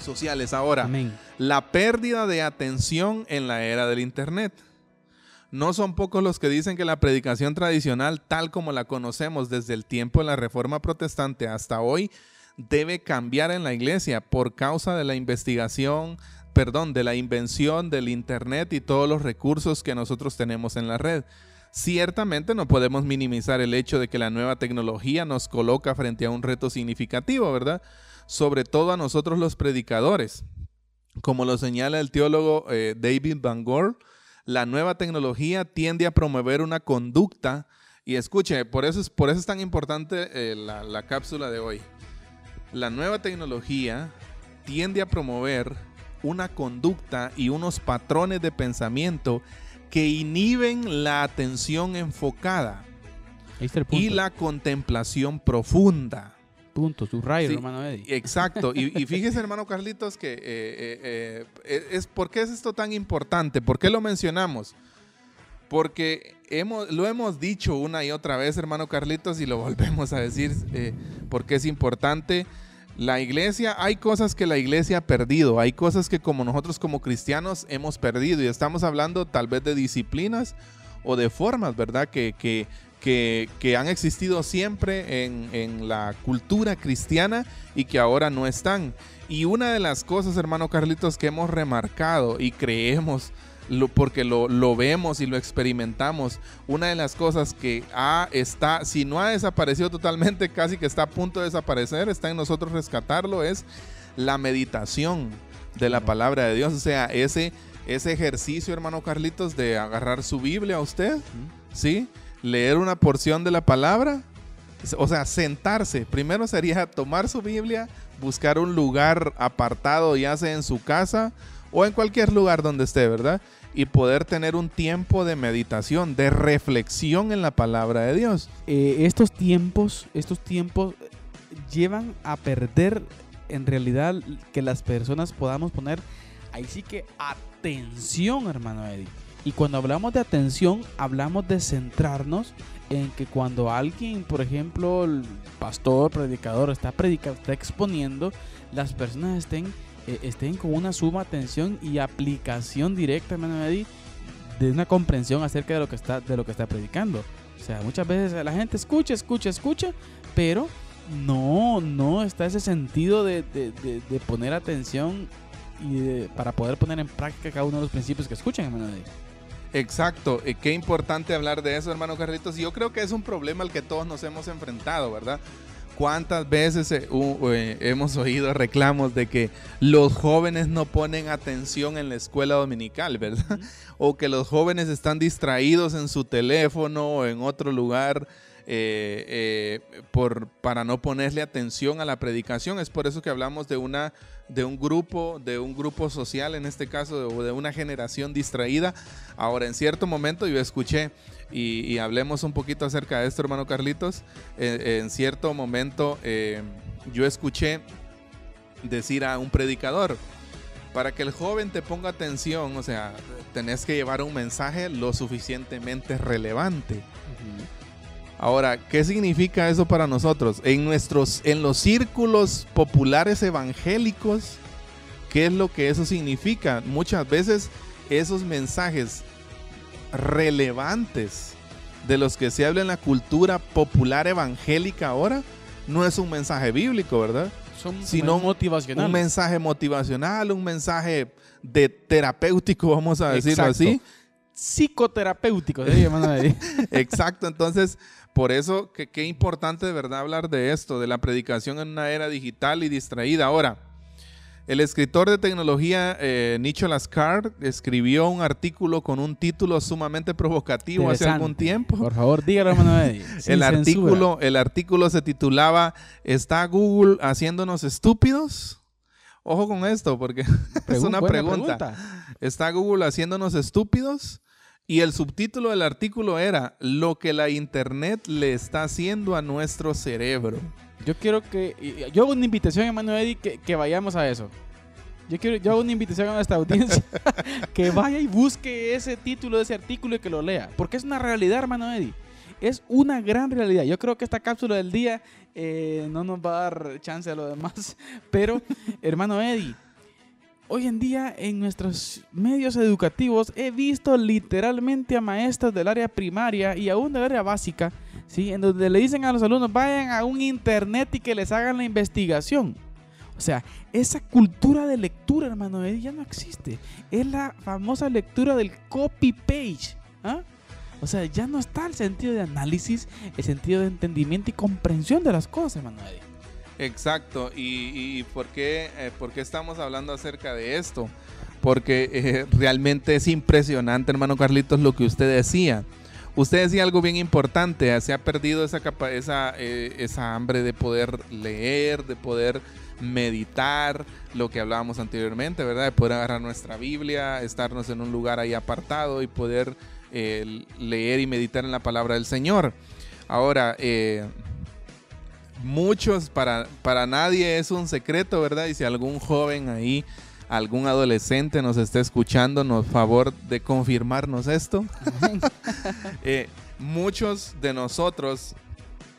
sociales. Ahora, la pérdida de atención en la era del Internet. No son pocos los que dicen que la predicación tradicional, tal como la conocemos desde el tiempo de la Reforma Protestante hasta hoy, debe cambiar en la iglesia por causa de la investigación, perdón, de la invención del Internet y todos los recursos que nosotros tenemos en la red. Ciertamente no podemos minimizar el hecho de que la nueva tecnología nos coloca frente a un reto significativo, ¿verdad? Sobre todo a nosotros los predicadores. Como lo señala el teólogo eh, David Van Gore, la nueva tecnología tiende a promover una conducta, y escuche, por eso es, por eso es tan importante eh, la, la cápsula de hoy. La nueva tecnología tiende a promover una conducta y unos patrones de pensamiento que inhiben la atención enfocada y la contemplación profunda. Punto, su rayo, hermano Eddie. Exacto. Y, fíjese, hermano Carlitos, que eh, eh, eh, es, ¿por qué es esto tan importante? ¿Por qué lo mencionamos? Porque hemos, lo hemos dicho una y otra vez, hermano Carlitos, y lo volvemos a decir porque es importante. La iglesia, hay cosas que la iglesia ha perdido, hay cosas que como nosotros como cristianos hemos perdido y estamos hablando tal vez de disciplinas o de formas, ¿verdad? Que, que, que, han existido siempre en, en, la cultura cristiana y que ahora no están. Y una de las cosas, hermano Carlitos, que hemos remarcado y creemos porque lo, lo, vemos y lo experimentamos. Una de las cosas que ha, está, si no ha desaparecido totalmente, casi que está a punto de desaparecer, está en nosotros rescatarlo, es la meditación de la palabra de Dios. O sea, ese, ese ejercicio, hermano Carlitos, de agarrar su Biblia a usted, ¿sí? Leer una porción de la palabra, o sea, sentarse. Primero sería tomar su Biblia, buscar un lugar apartado, ya sea en su casa o en cualquier lugar donde esté, ¿verdad? y poder tener un tiempo de meditación, de reflexión en la palabra de Dios. Eh, estos tiempos, estos tiempos llevan a perder en realidad que las personas podamos poner ahí sí que atención, hermano Eddie. Y cuando hablamos de atención, hablamos de centrarnos en que cuando alguien, por ejemplo, pastor, predicador, está predicando, está exponiendo, las personas estén eh, estén con una suma atención y aplicación directa, hermano Eddie, de una comprensión acerca de lo que está, de lo que está predicando. O sea, muchas veces la gente escucha, escucha, escucha, pero no, no está ese sentido de, poner atención y para poder poner en práctica cada uno de los principios que escuchan, hermano Eddie. Exacto, y qué importante hablar de eso, hermano Carlitos. Yo creo que es un problema al que todos nos hemos enfrentado, ¿verdad? ¿Cuántas veces eh, eh, hemos oído reclamos de que los jóvenes no ponen atención en la escuela dominical, verdad? O que los jóvenes están distraídos en su teléfono o en otro lugar eh, por, para no ponerle atención a la predicación. Es por eso que hablamos de, una, de un grupo, de un grupo social, en este caso, de, de una generación distraída. Ahora, en cierto momento yo escuché y, hablemos un poquito acerca de esto, hermano Carlitos. en cierto momento eh, yo escuché decir a un predicador, para que el joven te ponga atención, o sea, tenés que llevar un mensaje lo suficientemente relevante. Ahora, ¿qué significa eso para nosotros? En nuestros, en los círculos populares evangélicos, ¿qué es lo que eso significa? Muchas veces esos mensajes relevantes de los que se habla en la cultura popular evangélica ahora, no es un mensaje bíblico, ¿verdad? Son Sino motivacional. Un mensaje motivacional, un mensaje de terapéutico, vamos a decirlo así, psicoterapéuticos. Exacto, entonces por eso que qué importante de verdad hablar de esto, de la predicación en una era digital y distraída. Ahora, el escritor de tecnología eh, Nicholas Carr escribió un artículo con un título sumamente provocativo hace algún tiempo. Por favor, dígalo, sin El artículo, el artículo se titulaba ¿Está Google haciéndonos estúpidos? Ojo con esto, porque es una pregunta. ¿Está Google haciéndonos estúpidos? Y el subtítulo del artículo era Lo que la Internet le está haciendo a nuestro cerebro. Yo quiero que. Yo hago una invitación, hermano Eddie, que, que vayamos a eso. Yo, quiero, yo hago una invitación a nuestra audiencia que vaya y busque ese título de ese artículo y que lo lea. Porque es una realidad, hermano Eddie. Es una gran realidad. Yo creo que esta cápsula del día eh, no nos va a dar chance a lo demás. Pero, hermano Eddie, hoy en día en nuestros medios educativos he visto literalmente a maestros del área primaria y aún del área básica, ¿sí? en donde le dicen a los alumnos vayan a un internet y que les hagan la investigación. O sea, esa cultura de lectura, hermano, Eddie, ya no existe. Es la famosa lectura del copy-page. ¿ah? O sea, ya no está el sentido de análisis, el sentido de entendimiento y comprensión de las cosas, hermano Eddie. Exacto. ¿Y, por, qué, eh, por qué estamos hablando acerca de esto? Porque eh, realmente es impresionante, hermano Carlitos, lo que usted decía. Usted decía algo bien importante, se ha perdido esa, capa- esa, eh, esa hambre de poder leer, de poder meditar, lo que hablábamos anteriormente, ¿verdad? De poder agarrar nuestra Biblia, estarnos en un lugar ahí apartado y poder leer y meditar en la palabra del Señor. Ahora, eh, muchos, para, para nadie es un secreto, ¿verdad? Y si algún joven ahí, algún adolescente nos está escuchando, nos favor de confirmarnos esto. Eh, muchos de nosotros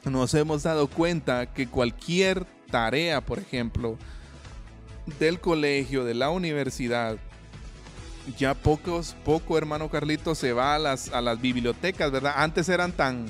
nos hemos dado cuenta que cualquier tarea, por ejemplo, del colegio, de la universidad, ya pocos, poco hermano Carlito se va a las, a las bibliotecas, ¿verdad? Antes eran tan,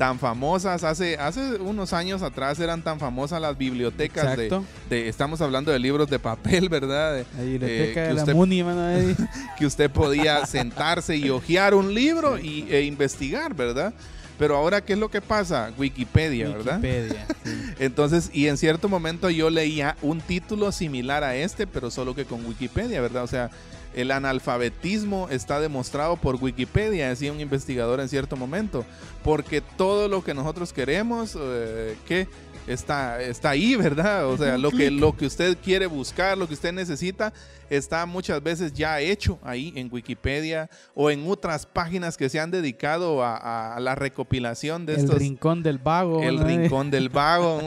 tan famosas, hace, hace unos años atrás eran tan famosas las bibliotecas de, estamos hablando de libros de papel, ¿verdad? De- La biblioteca que de la usted- MUNI, que usted podía sentarse y hojear un libro y, e investigar, ¿verdad? Pero ahora, ¿qué es lo que pasa? Wikipedia, ¿verdad? Wikipedia, sí. Entonces, y en cierto momento yo leía un título similar a este, pero solo que con Wikipedia, ¿verdad? O sea, el analfabetismo está demostrado por Wikipedia, decía un investigador en cierto momento, porque todo lo que nosotros queremos, eh, que está, está ahí, ¿verdad? O sea, lo que, lo que usted quiere buscar, lo que usted necesita, está muchas veces ya hecho ahí en Wikipedia o en otras páginas que se han dedicado a, la recopilación de El estos... rincón del vago. El rincón del vago,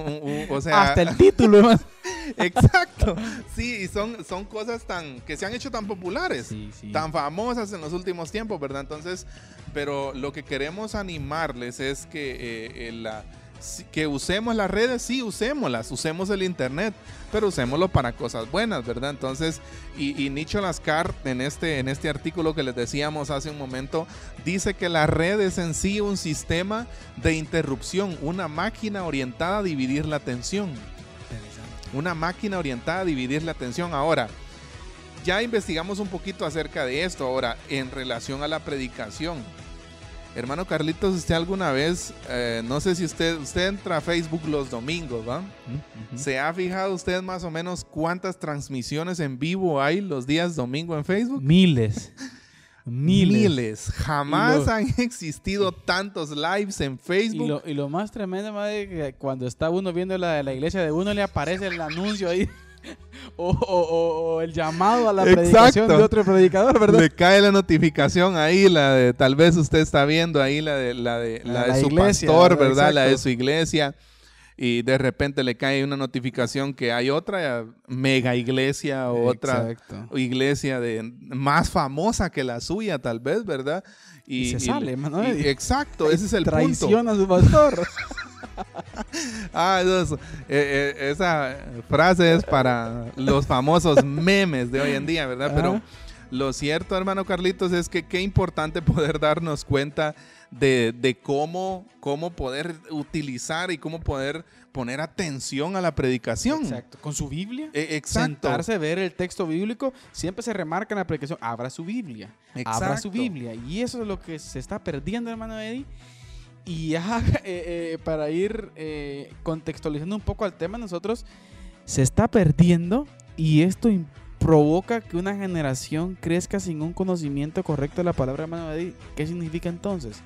o sea, Hasta el título. Exacto. Sí, y son, son cosas tan que se han hecho tan populares, Sí, sí. tan famosas en los últimos tiempos, ¿verdad? Entonces, pero lo que queremos animarles es que eh, la- que usemos las redes, sí, usémoslas, usemos el internet, pero usémoslo para cosas buenas, ¿verdad? Entonces, y, y Nicholas Carr en este, en este artículo que les decíamos hace un momento, dice que la red es en sí un sistema de interrupción, una máquina orientada a dividir la atención. Una máquina orientada a dividir la atención. Ahora, ya investigamos un poquito acerca de esto. Ahora, en relación a la predicación. Hermano Carlitos, usted alguna vez, eh, no sé si usted, usted entra a Facebook los domingos, ¿va? ¿Se ha fijado usted más o menos cuántas transmisiones en vivo hay los días domingo en Facebook? Miles. Miles. Miles. Jamás lo- han existido tantos lives en Y Facebook. lo, y lo más tremendo, madre, que cuando está uno viendo la de la iglesia de uno, le aparece el anuncio ahí. o, o- o- o el llamado a la Exacto. predicación de otro predicador, ¿verdad? Le cae la notificación ahí, la de, tal vez usted está viendo ahí la de, la de, la La- de la su iglesia, pastor, ¿verdad? La de su iglesia. Y de repente le cae una notificación que hay otra mega iglesia o otra iglesia de más famosa que la suya, tal vez, ¿verdad? Y se sale, y- y- exacto, ese es el punto. Traiciona a su pastor. Ah, eso es- eh, eh, esa frase es para los famosos memes de hoy en día, ¿verdad? Pero Ajá. Lo cierto, hermano Carlitos, es que qué importante poder darnos cuenta de, de cómo, cómo poder utilizar y cómo poder poner atención a la predicación. Exacto. Con su Biblia. Eh, exacto. Sentarse, ver el texto bíblico. Siempre se remarca en la predicación. Abra su Biblia. Abra su Exacto. Biblia. Y eso es lo que se está perdiendo, hermano Eddie. Y ya eh, eh, para ir eh, contextualizando un poco al tema, nosotros se está perdiendo y esto im- provoca que una generación crezca sin un conocimiento correcto de la palabra, hermano Eddie. ¿Qué significa entonces?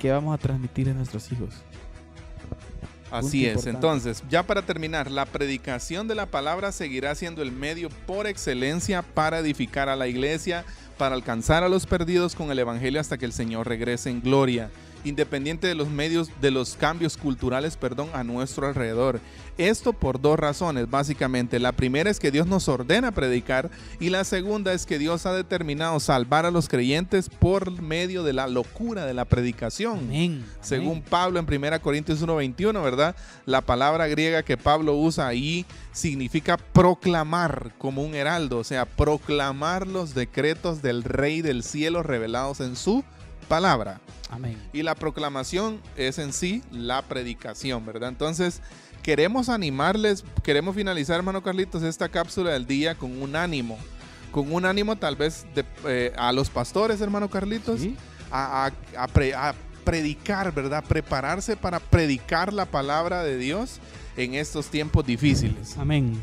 ¿Qué vamos a transmitir a nuestros hijos? Así es. importante. Entonces, ya para terminar, la predicación de la palabra seguirá siendo el medio por excelencia para edificar a la iglesia, para alcanzar a los perdidos con el evangelio hasta que el Señor regrese en gloria, independiente de los medios de los cambios culturales, perdón, a nuestro alrededor. Esto por dos razones, básicamente. La primera es que Dios nos ordena predicar y la segunda es que Dios ha determinado salvar a los creyentes por medio de la locura de la predicación. Amén. Según Amén. Pablo en 1 Corintios 1:21, ¿verdad? La palabra griega que Pablo usa ahí significa proclamar como un heraldo, o sea, proclamar los decretos del Rey del cielo revelados en su palabra. Amén. Y la proclamación es en sí la predicación, ¿verdad? Entonces, queremos animarles, queremos finalizar, hermano Carlitos, esta cápsula del día con un ánimo. Con un ánimo tal vez de, eh, a los pastores, hermano Carlitos, Sí. a, a- a pre- a predicar, ¿verdad? Prepararse para predicar la palabra de Dios en estos tiempos difíciles. Amén.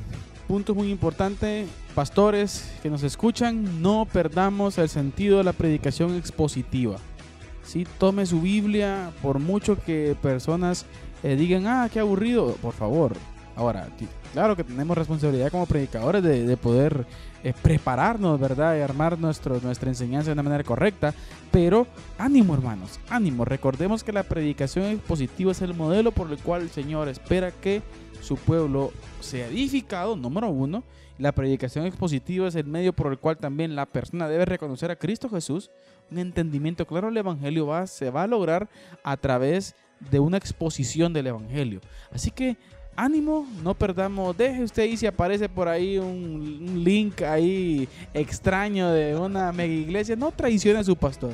Punto muy importante, pastores que nos escuchan, no perdamos el sentido de la predicación expositiva. Sí, tome su Biblia, por mucho que personas eh, digan, ah, qué aburrido, por favor. Ahora, claro que tenemos responsabilidad como predicadores de, de poder eh, prepararnos, ¿verdad? Y armar nuestro, nuestra enseñanza de una manera correcta. Pero ánimo, hermanos, ánimo. Recordemos que la predicación expositiva es el modelo por el cual el Señor espera que su pueblo sea edificado, número uno. La predicación expositiva es el medio por el cual también la persona debe reconocer a Cristo Jesús. Un entendimiento claro del Evangelio va, se va a lograr a través de una exposición del Evangelio. Así que ánimo, no perdamos, deje usted ahí si aparece por ahí un, un link ahí extraño de una mega iglesia, no traicione a su pastor.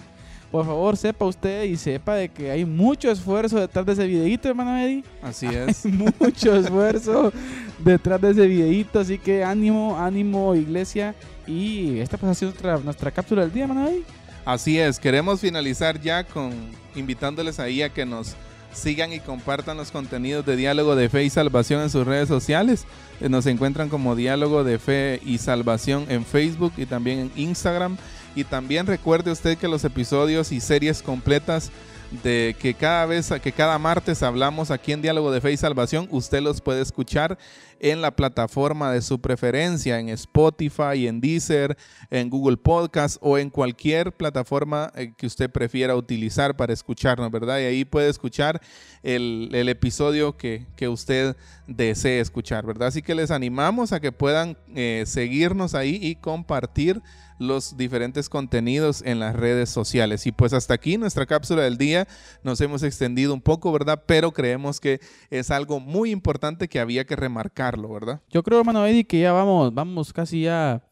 Por favor, sepa usted y sepa de que hay mucho esfuerzo detrás de ese videíto, hermano Eddie. Así es. mucho esfuerzo detrás de ese videíto, así que ánimo, ánimo iglesia. Y esta pues ha sido nuestra, nuestra cápsula del día, hermano Eddie. Así es. Queremos finalizar ya con invitándoles ahí a que nos sigan y compartan los contenidos de Diálogo de Fe y Salvación en sus redes sociales. Eh, Nos encuentran como Diálogo de Fe y Salvación en Facebook y también en Instagram. Y también recuerde usted que los episodios y series completas de que cada vez, que cada martes hablamos aquí en Diálogo de Fe y Salvación, usted los puede escuchar en la plataforma de su preferencia, en Spotify, en Deezer, en Google Podcast o en cualquier plataforma eh, que usted prefiera utilizar para escucharnos, ¿verdad? Y ahí puede escuchar el, episodio que, usted desee escuchar, ¿verdad? Así que les animamos a que puedan eh, seguirnos ahí y compartir los diferentes contenidos en las redes sociales. Y pues hasta aquí nuestra cápsula del día. Nos hemos extendido un poco, ¿verdad? Pero creemos que es algo muy importante que había que Yo creo, hermano Eddie, que ya vamos, vamos casi ya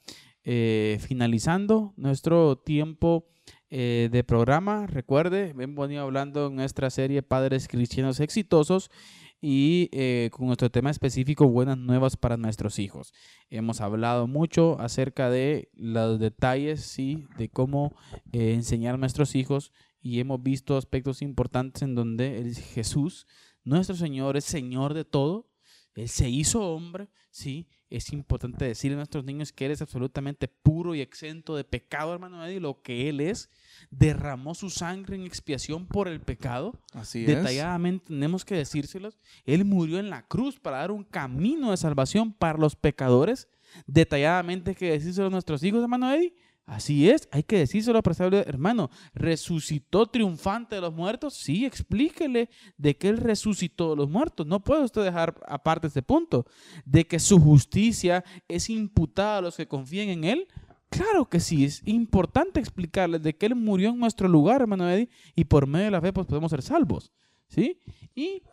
eh, finalizando nuestro tiempo eh, de programa. Recuerde, hemos venido hablando en nuestra serie Padres Cristianos Exitosos y eh, con nuestro tema específico Buenas Nuevas para nuestros hijos. Hemos hablado mucho acerca de los detalles, sí, de cómo enseñar a nuestros hijos y hemos visto aspectos importantes en donde el Jesús, nuestro Señor, es Señor de todo. Él se hizo hombre, sí. Es importante decirle a nuestros niños que Él es absolutamente puro y exento de pecado, hermano Eddie, lo que Él es. Derramó su sangre en expiación por el pecado. Así Detalladamente tenemos que decírselos. Él murió en la cruz para dar un camino de salvación para los pecadores. Detalladamente hay que decírselo a nuestros hijos, hermano Eddie. Así es, hay que decírselo a saberlo, hermano. ¿Resucitó triunfante de los muertos? Sí, explíquele de que Él resucitó de los muertos. No puede usted dejar aparte este punto. De que su justicia es imputada a los que confían en Él. Claro que sí, es importante explicarles de que Él murió en nuestro lugar, hermano Eddie, y por medio de la fe pues, podemos ser salvos. ¿Sí? Y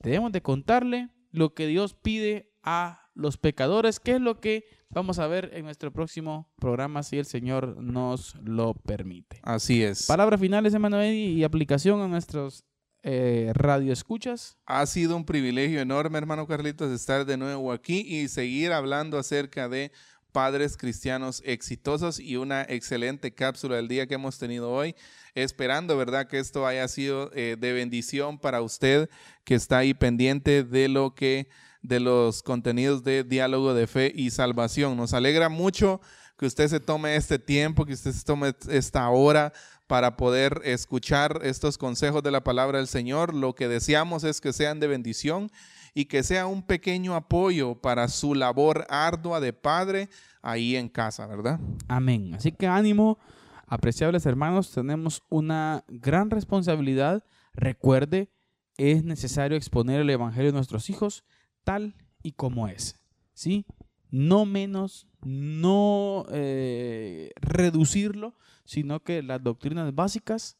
debemos de contarle lo que Dios pide a los pecadores, que es lo que vamos a ver en nuestro próximo programa si el Señor nos lo permite. Así es. Palabras finales, hermano Eddie, y aplicación a nuestros eh, radioescuchas. Ha sido un privilegio enorme, hermano Carlitos, estar de nuevo aquí y seguir hablando acerca de padres cristianos exitosos y una excelente cápsula del día que hemos tenido hoy, esperando, ¿verdad?, que esto haya sido eh, de bendición para usted que está ahí pendiente de lo que, de los contenidos de diálogo de fe y salvación. Nos alegra mucho que usted se tome este tiempo, que usted se tome esta hora para poder escuchar estos consejos de la palabra del Señor. Lo que deseamos es que sean de bendición y que sea un pequeño apoyo para su labor ardua de padre ahí en casa, ¿verdad? Amén. Así que ánimo, apreciables hermanos, tenemos una gran responsabilidad. Recuerde, es necesario exponer el Evangelio a nuestros hijos tal y como es. ¿Sí? No menos, no eh, reducirlo, sino que las doctrinas básicas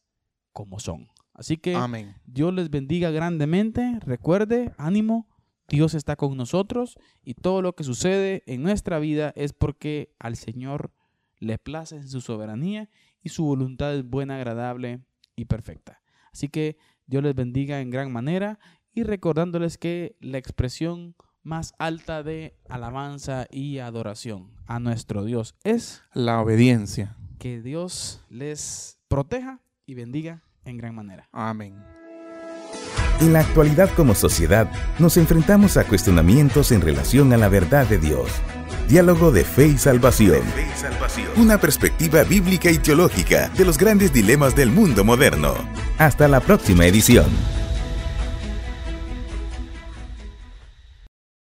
como son. Así que Amén. Dios les bendiga grandemente. Recuerde, ánimo, Dios está con nosotros y todo lo que sucede en nuestra vida es porque al Señor le place en su soberanía y su voluntad es buena, agradable y perfecta. Así que Dios les bendiga en gran manera y recordándoles que la expresión más alta de alabanza y adoración a nuestro Dios es la obediencia. Que Dios les proteja y bendiga en gran manera. Amén. En la actualidad como sociedad nos enfrentamos a cuestionamientos en relación a la verdad de Dios. Diálogo de fe y salvación. Una perspectiva bíblica y teológica de los grandes dilemas del mundo moderno. Hasta la próxima edición.